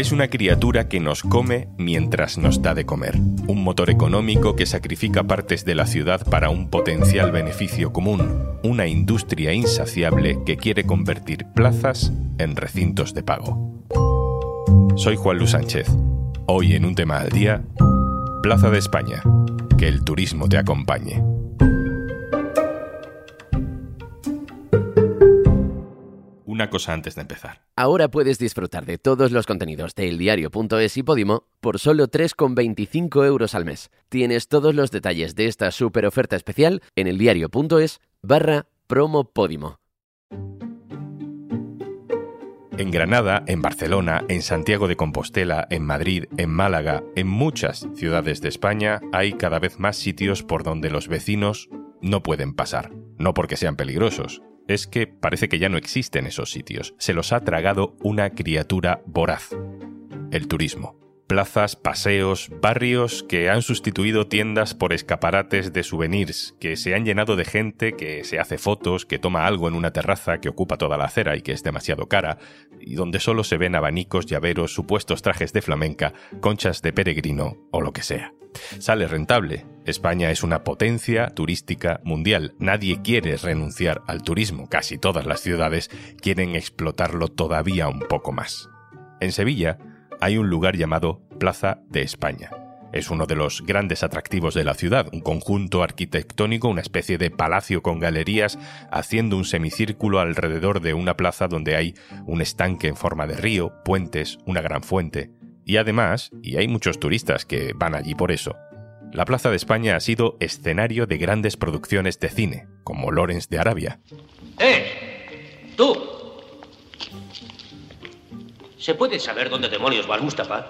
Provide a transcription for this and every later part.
Es una criatura que nos come mientras nos da de comer. Un motor económico que sacrifica partes de la ciudad para un potencial beneficio común. Una industria insaciable que quiere convertir plazas en recintos de pago. Soy Juan Luis Sánchez. Hoy en un tema al día, Plaza de España. Que el turismo te acompañe. Una cosa antes de empezar. Ahora puedes disfrutar de todos los contenidos de eldiario.es y Podimo por solo 3,25 euros al mes. Tienes todos los detalles de esta super oferta especial en eldiario.es barra promo Podimo. En Granada, en Barcelona, en Santiago de Compostela, en Madrid, en Málaga, en muchas ciudades de España hay cada vez más sitios por donde los vecinos no pueden pasar. No porque sean peligrosos, es que parece que ya no existen esos sitios. Se los ha tragado una criatura voraz. El turismo. Plazas, paseos, barrios que han sustituido tiendas por escaparates de souvenirs, que se han llenado de gente que se hace fotos, que toma algo en una terraza que ocupa toda la acera y que es demasiado cara, y donde solo se ven abanicos, llaveros, supuestos trajes de flamenca, conchas de peregrino o lo que sea. Sale rentable. España es una potencia turística mundial. Nadie quiere renunciar al turismo. Casi todas las ciudades quieren explotarlo todavía un poco más. En Sevilla hay un lugar llamado Plaza de España. Es uno de los grandes atractivos de la ciudad, un conjunto arquitectónico, una especie de palacio con galerías, haciendo un semicírculo alrededor de una plaza donde hay un estanque en forma de río, puentes, una gran fuente. Y además, y hay muchos turistas que van allí por eso, la Plaza de España ha sido escenario de grandes producciones de cine, como Lawrence de Arabia. ¡Eh! ¡Tú! ¿Se puede saber dónde demonios va el Mustafa?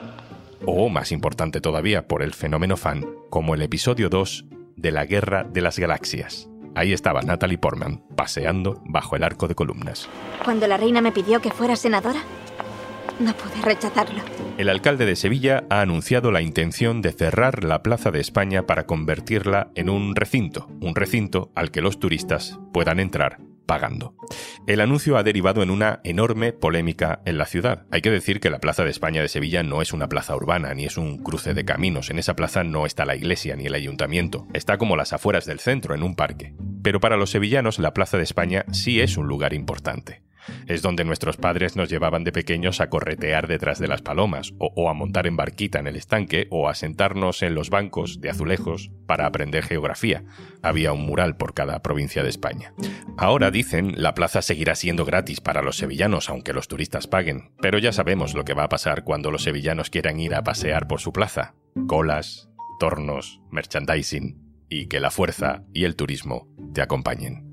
O, más importante todavía, por el fenómeno fan, como el episodio 2 de La Guerra de las Galaxias. Ahí estaba Natalie Portman, paseando bajo el arco de columnas. Cuando la reina me pidió que fuera senadora, no pude rechazarlo. El alcalde de Sevilla ha anunciado la intención de cerrar la Plaza de España para convertirla en un recinto, un recinto al que los turistas puedan entrar pagando. El anuncio ha derivado en una enorme polémica en la ciudad. Hay que decir que la Plaza de España de Sevilla no es una plaza urbana ni es un cruce de caminos. En esa plaza no está la iglesia ni el ayuntamiento. Está como las afueras del centro, en un parque. Pero para los sevillanos la Plaza de España sí es un lugar importante. Es donde nuestros padres nos llevaban de pequeños a corretear detrás de las palomas, o, a montar en barquita en el estanque, o a sentarnos en los bancos de azulejos para aprender geografía. Había un mural por cada provincia de España. Ahora dicen, la plaza seguirá siendo gratis para los sevillanos, aunque los turistas paguen, pero ya sabemos lo que va a pasar cuando los sevillanos quieran ir a pasear por su plaza. Colas, tornos, merchandising, y que la fuerza y el turismo te acompañen.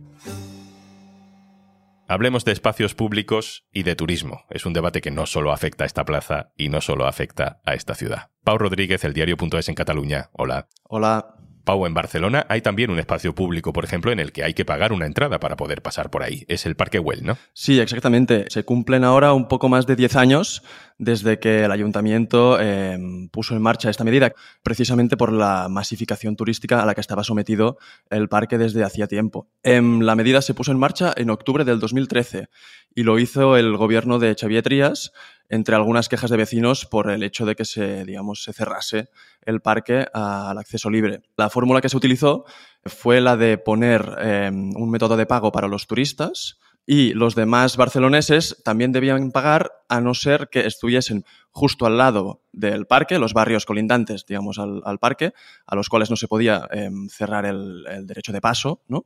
Hablemos de espacios públicos y de turismo. Es un debate que no solo afecta a esta plaza y no solo afecta a esta ciudad. Pau Rodríguez, el diario.es en Cataluña. Hola. Hola. Pau, en Barcelona hay también un espacio público, por ejemplo, en el que hay que pagar una entrada para poder pasar por ahí. Es el Parque Güell, ¿no? Sí, exactamente. Se cumplen ahora un poco más de 10 años desde que el ayuntamiento em, puso en marcha esta medida, precisamente por la masificación turística a la que estaba sometido el parque desde hacía tiempo. Em, la medida se puso en marcha en octubre del 2013 y lo hizo el gobierno de Xavier Trías entre algunas quejas de vecinos por el hecho de que se, digamos, se cerrase el parque al acceso libre. La fórmula que se utilizó fue la de poner em, un método de pago para los turistas y los demás barceloneses también debían pagar a no ser que estuviesen justo al lado del parque, los barrios colindantes, digamos, al, parque, a los cuales no se podía em, cerrar el, el, derecho de paso, ¿no?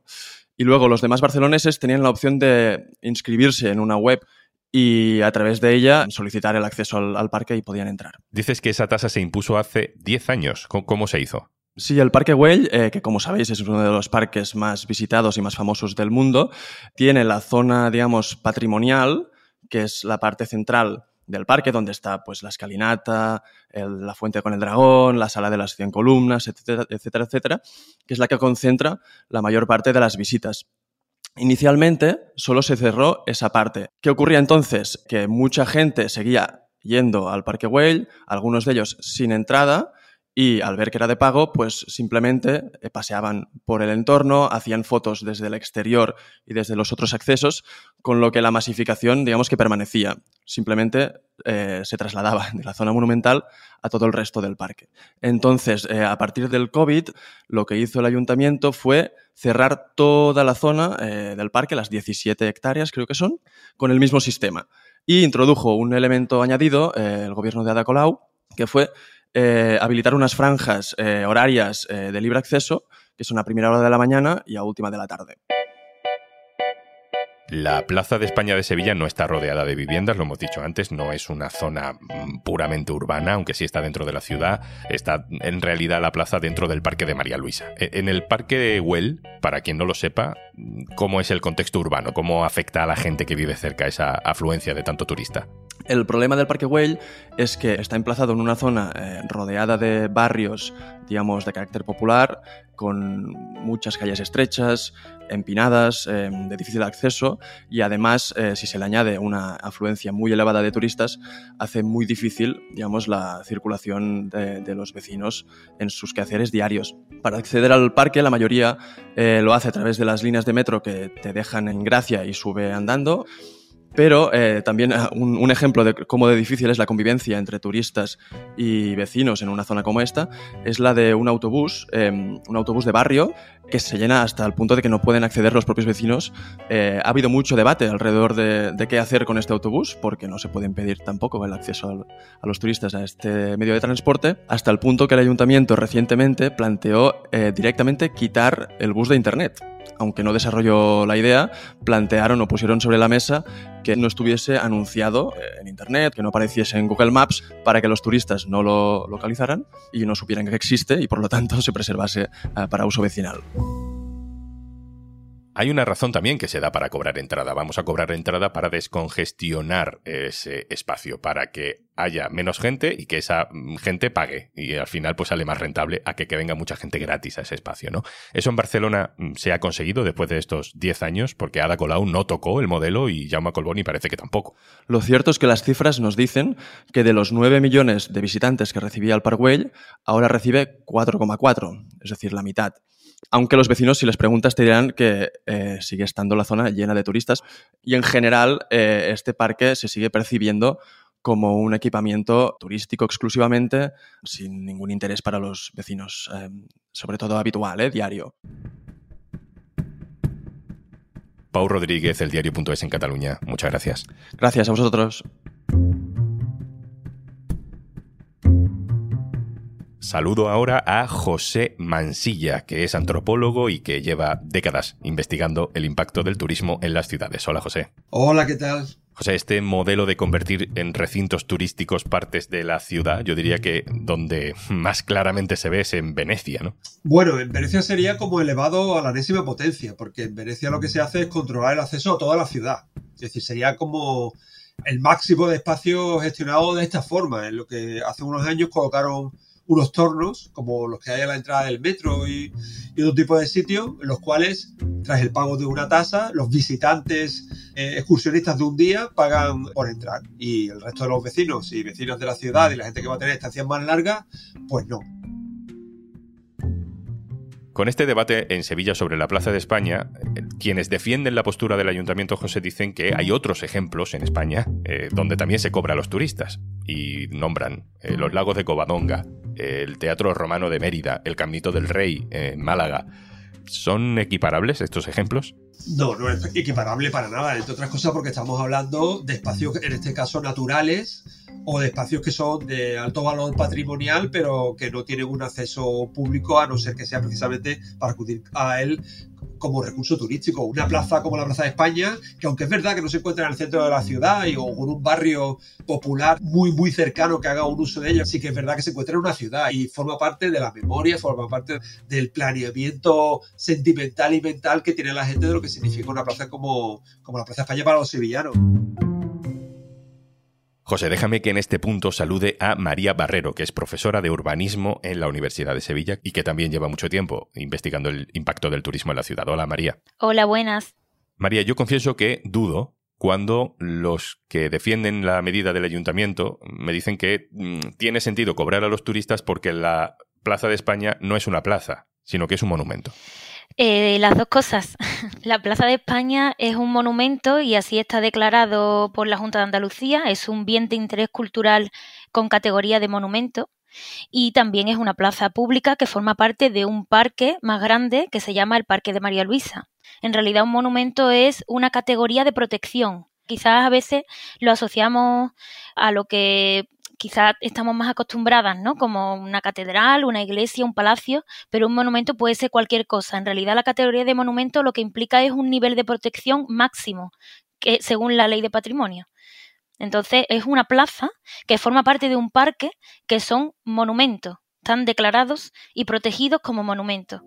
Y luego los demás barceloneses tenían la opción de inscribirse en una web y a través de ella solicitar el acceso al, parque y podían entrar. Dices que esa tasa se impuso hace 10 años. ¿Cómo, se hizo? Sí, el Parque Güell, eh, que como sabéis es uno de los parques más visitados y más famosos del mundo, tiene la zona, digamos, patrimonial, que es la parte central del parque, donde está pues la escalinata, la fuente con el dragón, la sala de las 100 columnas, etcétera, etcétera, etcétera, que es la que concentra la mayor parte de las visitas. Inicialmente solo se cerró esa parte. ¿Qué ocurría entonces? Que mucha gente seguía yendo al Parque Güell, algunos de ellos sin entrada, y al ver que era de pago, pues simplemente eh, paseaban por el entorno, hacían fotos desde el exterior y desde los otros accesos, con lo que la masificación, digamos que permanecía. Simplemente eh, se trasladaba de la zona monumental a todo el resto del parque. Entonces, eh, a partir del COVID, lo que hizo el ayuntamiento fue cerrar toda la zona del parque, las 17 hectáreas creo que son, con el mismo sistema. Y introdujo un elemento añadido, el gobierno de Ada Colau, que fue eh, habilitar unas franjas eh, horarias eh, de libre acceso, que son a primera hora de la mañana y a última de la tarde. La Plaza de España de Sevilla no está rodeada de viviendas, lo hemos dicho antes, no es una zona mm, puramente urbana, aunque sí está dentro de la ciudad. Está en realidad la plaza dentro del Parque de María Luisa. E, en el Parque de Huel, para quien no lo sepa, ¿cómo es el contexto urbano? ¿Cómo afecta a la gente que vive cerca esa afluencia de tanto turista? El problema del Parque Güell es que está emplazado en una zona eh, rodeada de barrios, digamos, de carácter popular, con muchas calles estrechas, empinadas, eh, de difícil acceso y además, eh, si se le añade una afluencia muy elevada de turistas, hace muy difícil, digamos, la circulación de, los vecinos en sus quehaceres diarios. Para acceder al parque, la mayoría lo hace a través de las líneas de metro que te dejan en Gracia y sube andando pero eh, también ah, un, ejemplo de cómo de difícil es la convivencia entre turistas y vecinos en una zona como esta es la de un autobús, em, un autobús de barrio que se llena hasta el punto de que no pueden acceder los propios vecinos. Eh, ha habido mucho debate alrededor de, qué hacer con este autobús, porque no se puede impedir tampoco el acceso a los turistas a este medio de transporte, hasta el punto que el ayuntamiento recientemente planteó eh, directamente quitar el bus de Internet aunque no desarrolló la idea, plantearon o pusieron sobre la mesa que no estuviese anunciado eh, en Internet, que no apareciese en Google Maps para que los turistas no lo localizaran y no supieran que existe y por lo tanto se preservase eh, para uso vecinal. Hay una razón también que se da para cobrar entrada. Vamos a cobrar entrada para descongestionar ese espacio, para que haya menos gente y que esa mm, gente pague. Y al final, pues sale más rentable a que, venga mucha gente gratis a ese espacio, ¿no? Eso en Barcelona mm, se ha conseguido después de estos 10 años, porque Ada Colau no tocó el modelo y Jaume Colboni parece que tampoco. Lo cierto es que las cifras nos dicen que de los 9 millones de visitantes que recibía el Parkway, ahora recibe 4,4, es decir, la mitad. Aunque los vecinos, si les preguntas, te dirán que eh, sigue estando la zona llena de turistas y en general eh, este parque se sigue percibiendo como un equipamiento turístico exclusivamente, sin ningún interés para los vecinos, eh, sobre todo habitual, diario. Pau Rodríguez, el diario.es en Cataluña. Muchas gracias. Gracias a vosotros. Saludo ahora a José Mansilla, que es antropólogo y que lleva décadas investigando el impacto del turismo en las ciudades. Hola, José. Hola, ¿qué tal? José, este modelo de convertir en recintos turísticos partes de la ciudad, yo diría que donde más claramente se ve es en Venecia, ¿no? Bueno, en Venecia sería como elevado a la enésima potencia, porque en Venecia lo que se hace es controlar el acceso a toda la ciudad. Es decir, sería como el máximo de espacio gestionado de esta forma, en lo que hace unos años colocaron unos tornos, como los que hay a la entrada del metro y, otro tipo de sitios, en los cuales, tras el pago de una tasa, los visitantes eh, excursionistas de un día pagan por entrar. Y el resto de los vecinos y vecinos de la ciudad y la gente que va a tener estancias más largas, pues no. Con este debate en Sevilla sobre la Plaza de España, quienes defienden la postura del Ayuntamiento José dicen que hay otros ejemplos en España eh, donde también se cobra a los turistas y nombran eh, los lagos de Covadonga, el Teatro Romano de Mérida, el Caminito del Rey en Málaga. ¿Son equiparables estos ejemplos? No, no es equiparable para nada, entre otras cosas porque estamos hablando de espacios, en este caso naturales, o de espacios que son de alto valor patrimonial, pero que no tienen un acceso público, a no ser que sea precisamente para acudir a él como recurso turístico. Una plaza como la Plaza de España, que aunque es verdad que no se encuentra en el centro de la ciudad y, o con un barrio popular muy, muy cercano que haga un uso de ella, sí que es verdad que se encuentra en una ciudad y forma parte de la memoria, forma parte del planeamiento sentimental y mental que tiene la gente de lo que significa una plaza como, como la Plaza de España para los sevillanos. José, déjame que en este punto salude a María Barrero, que es profesora de urbanismo en la Universidad de Sevilla y que también lleva mucho tiempo investigando el impacto del turismo en la ciudad. Hola, María. Hola, buenas. María, yo confieso que dudo cuando los que defienden la medida del ayuntamiento me dicen que mm, tiene sentido cobrar a los turistas porque la Plaza de España no es una plaza, sino que es un monumento. Eh, las dos cosas. La Plaza de España es un monumento y así está declarado por la Junta de Andalucía. Es un bien de interés cultural con categoría de monumento. Y también es una plaza pública que forma parte de un parque más grande que se llama el Parque de María Luisa. En realidad un monumento es una categoría de protección. Quizás a veces lo asociamos a lo que quizás estamos más acostumbradas, ¿no? Como una catedral, una iglesia, un palacio, pero un monumento puede ser cualquier cosa. En realidad la categoría de monumento lo que implica es un nivel de protección máximo, que según la ley de patrimonio. Entonces es una plaza que forma parte de un parque que son monumentos, están declarados y protegidos como monumentos.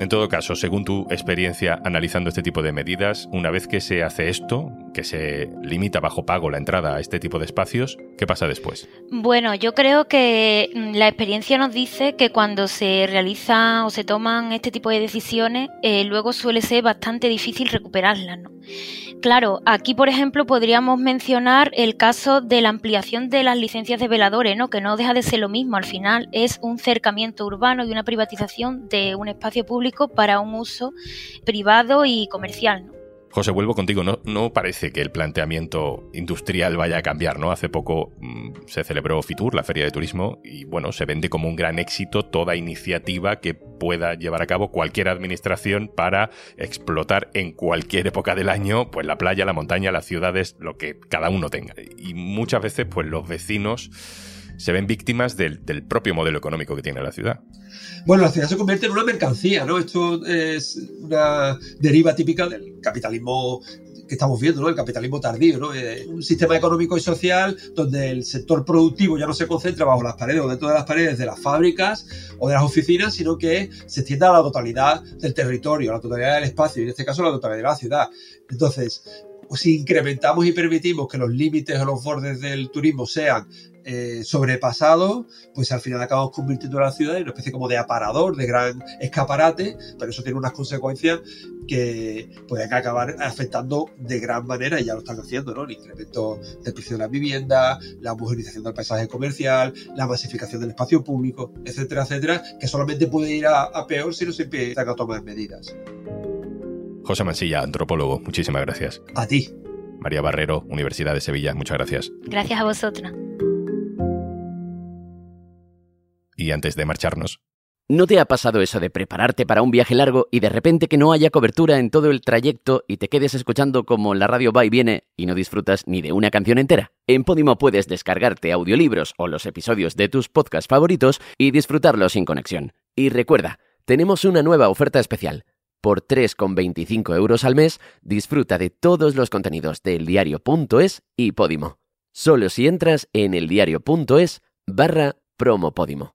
En todo caso, según tu experiencia analizando este tipo de medidas, una vez que se hace esto, que se limita bajo pago la entrada a este tipo de espacios, ¿qué pasa después? Bueno, yo creo que mm, la experiencia nos dice que cuando se realiza o se toman este tipo de decisiones, eh, luego suele ser bastante difícil recuperarlas. ¿no? Claro, aquí por ejemplo podríamos mencionar el caso de la ampliación de las licencias de veladores, ¿no? que no deja de ser lo mismo, al final es un cercamiento urbano y una privatización de un espacio público para un uso privado y comercial. ¿no? José, vuelvo contigo. No, no parece que el planteamiento industrial vaya a cambiar, ¿no? Hace poco mm, se celebró Fitur, la feria de turismo, y bueno, se vende como un gran éxito toda iniciativa que pueda llevar a cabo cualquier administración para explotar en cualquier época del año, pues la playa, la montaña, las ciudades, lo que cada uno tenga. Y muchas veces, pues los vecinos se ven víctimas del, propio modelo económico que tiene la ciudad. Bueno, la ciudad se convierte en una mercancía, ¿no? Esto es una deriva típica del capitalismo que estamos viendo, ¿no? El capitalismo tardío, ¿no? Eh, un sistema económico y social donde el sector productivo ya no se concentra bajo las paredes o dentro de las paredes de las fábricas o de las oficinas, sino que se extiende a la totalidad del territorio, a la totalidad del espacio, y en este caso a la totalidad de la ciudad. Entonces, si incrementamos y permitimos que los límites o los bordes del turismo sean eh, sobrepasado, pues al final acabamos convirtiendo a la ciudad en una especie como de aparador, de gran escaparate, pero eso tiene unas consecuencias que pueden acabar afectando de gran manera, y ya lo están haciendo, ¿no? El incremento del precio de la vivienda, la homogenización del paisaje comercial, la masificación del espacio público, etcétera, etcétera, que solamente puede ir a, a peor si no se empiezan a tomar medidas. José Mansilla, antropólogo, muchísimas gracias. A ti. María Barrero, Universidad de Sevilla, muchas gracias. Gracias a vosotros. Y antes de marcharnos. ¿No te ha pasado eso de prepararte para un viaje largo y de repente que no haya cobertura en todo el trayecto y te quedes escuchando como la radio va y viene y no disfrutas ni de una canción entera? En Podimo puedes descargarte audiolibros o los episodios de tus podcasts favoritos y disfrutarlos sin conexión. Y recuerda, tenemos una nueva oferta especial. Por 3,25 euros al mes, disfruta de todos los contenidos de eldiario.es y Podimo. Solo si entras en eldiario.es barra promopodimo.